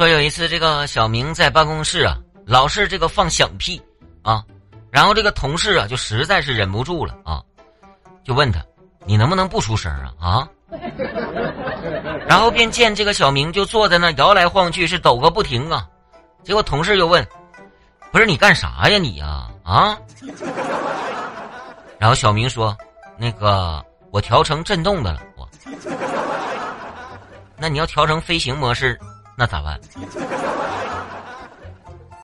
说有一次，这个小明在办公室啊，老是这个放响屁啊，然后这个同事啊就实在是忍不住了啊，就问他：“你能不能不出声啊？”啊，然后便见这个小明就坐在那摇来晃去，是抖个不停啊。结果同事又问：“不是你干啥呀你呀？啊？”然后小明说：“那个我调成震动的了，我。那你要调成飞行模式。”那咋办？